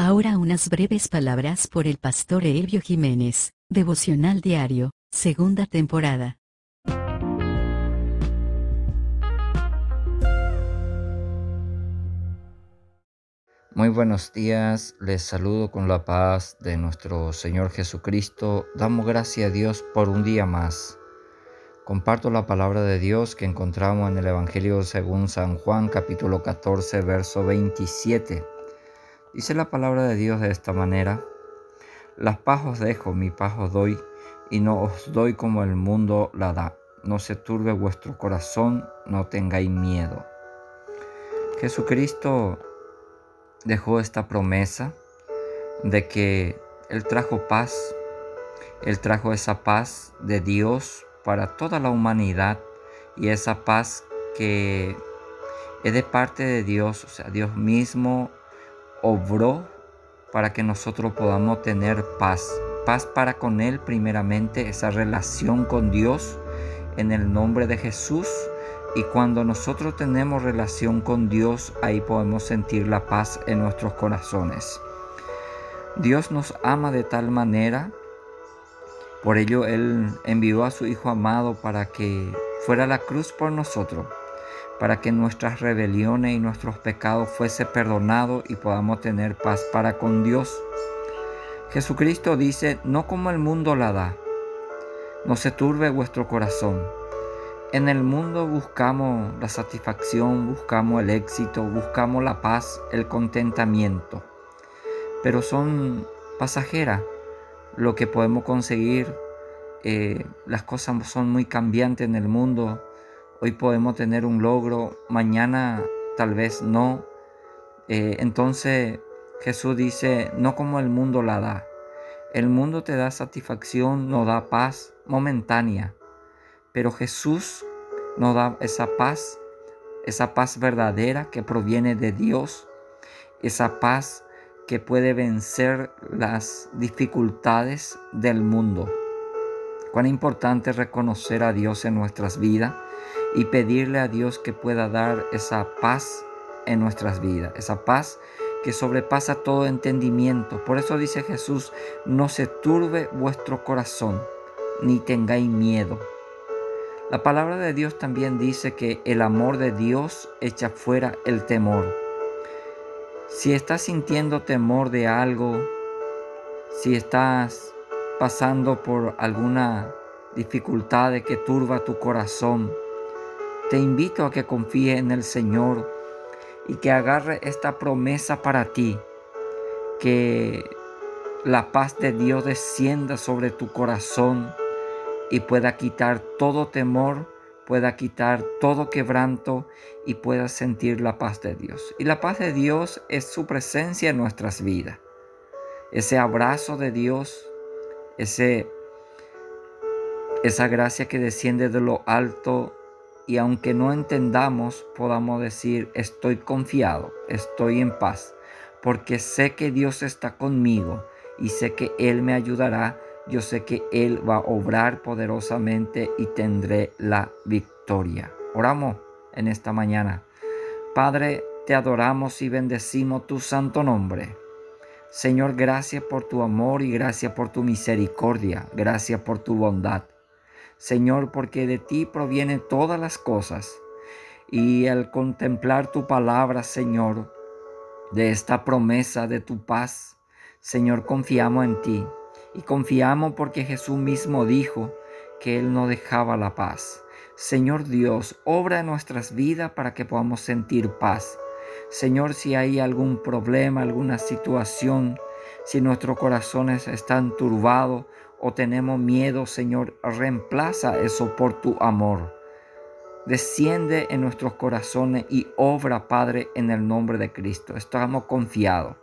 Unas breves palabras por el pastor Elvio Jiménez, Devocional Diario, segunda temporada. Muy buenos días, les saludo con la paz de nuestro Señor Jesucristo. Damos gracias a Dios por un día más. Comparto la palabra de Dios que encontramos en el Evangelio según San Juan capítulo 14 verso 27. Dice la palabra de Dios de esta manera, Las paz dejo, mi paz os doy, y no os doy como el mundo la da. No se turbe vuestro corazón, no tengáis miedo. Jesucristo dejó esta promesa de que Él trajo paz, Él trajo esa paz de Dios para toda la humanidad y esa paz que es de parte de Dios, o sea, Dios mismo obró para que nosotros podamos tener paz. Paz para con Él primeramente, esa relación con Dios en el nombre de Jesús. Y cuando nosotros tenemos relación con Dios, ahí podemos sentir la paz en nuestros corazones. Dios nos ama de tal manera, por ello Él envió a su Hijo amado para que fuera la cruz por nosotros para que nuestras rebeliones y nuestros pecados fuese perdonados y podamos tener paz para con Dios. Jesucristo dice, no como el mundo la da, no se turbe vuestro corazón. En el mundo buscamos la satisfacción, buscamos el éxito, buscamos la paz, el contentamiento, pero son pasajeras lo que podemos conseguir. Eh, las cosas son muy cambiantes en el mundo, Hoy podemos tener un logro, mañana tal vez no. Eh, entonces Jesús dice, no como el mundo la da. El mundo te da satisfacción, nos da paz momentánea, pero Jesús nos da esa paz, esa paz verdadera que proviene de Dios, esa paz que puede vencer las dificultades del mundo. Cuán importante es reconocer a Dios en nuestras vidas y pedirle a Dios que pueda dar esa paz en nuestras vidas, esa paz que sobrepasa todo entendimiento. Por eso dice Jesús, no se turbe vuestro corazón, ni tengáis miedo. La palabra de Dios también dice que el amor de Dios echa fuera el temor. Si estás sintiendo temor de algo, si estás pasando por alguna dificultad que turba tu corazón, te invito a que confíe en el Señor y que agarre esta promesa para ti, que la paz de Dios descienda sobre tu corazón y pueda quitar todo temor, pueda quitar todo quebranto y pueda sentir la paz de Dios. Y la paz de Dios es su presencia en nuestras vidas. Ese abrazo de Dios, ese, esa gracia que desciende de lo alto y aunque no entendamos, podamos decir, estoy confiado, estoy en paz, porque sé que Dios está conmigo y sé que Él me ayudará, yo sé que Él va a obrar poderosamente y tendré la victoria. Oramos en esta mañana. Padre, te adoramos y bendecimos tu santo nombre. Señor, gracias por tu amor y gracias por tu misericordia, gracias por tu bondad. Señor, porque de ti provienen todas las cosas. Y al contemplar tu palabra, Señor, de esta promesa de tu paz, Señor, confiamos en ti. Y confiamos porque Jesús mismo dijo que Él no dejaba la paz. Señor Dios, obra en nuestras vidas para que podamos sentir paz. Señor, si hay algún problema, alguna situación, si nuestros corazones están turbados o tenemos miedo, Señor, reemplaza eso por tu amor. Desciende en nuestros corazones y obra, Padre, en el nombre de Cristo. Estamos confiados.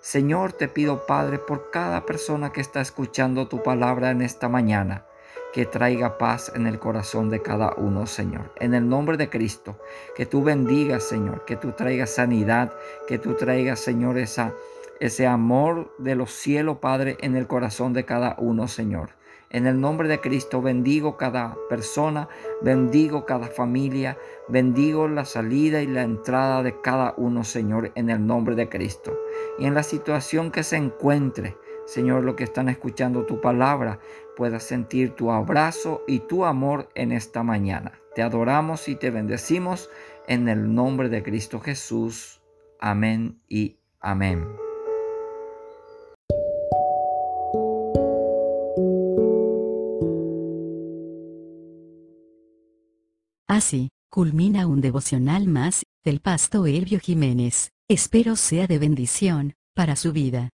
Señor, te pido, Padre, por cada persona que está escuchando tu palabra en esta mañana, que traiga paz en el corazón de cada uno, Señor. En el nombre de Cristo, que tú bendigas, Señor, que tú traigas sanidad, que tú traigas, Señor, esa ese amor de los cielos, Padre, en el corazón de cada uno, Señor. En el nombre de Cristo bendigo cada persona, bendigo cada familia, bendigo la salida y la entrada de cada uno, Señor, en el nombre de Cristo. Y en la situación que se encuentre, Señor, lo que están escuchando tu palabra, pueda sentir tu abrazo y tu amor en esta mañana. Te adoramos y te bendecimos en el nombre de Cristo Jesús. Amén y amén. Así, culmina un devocional más, del pastor Elvio Jiménez. Espero sea de bendición, para su vida.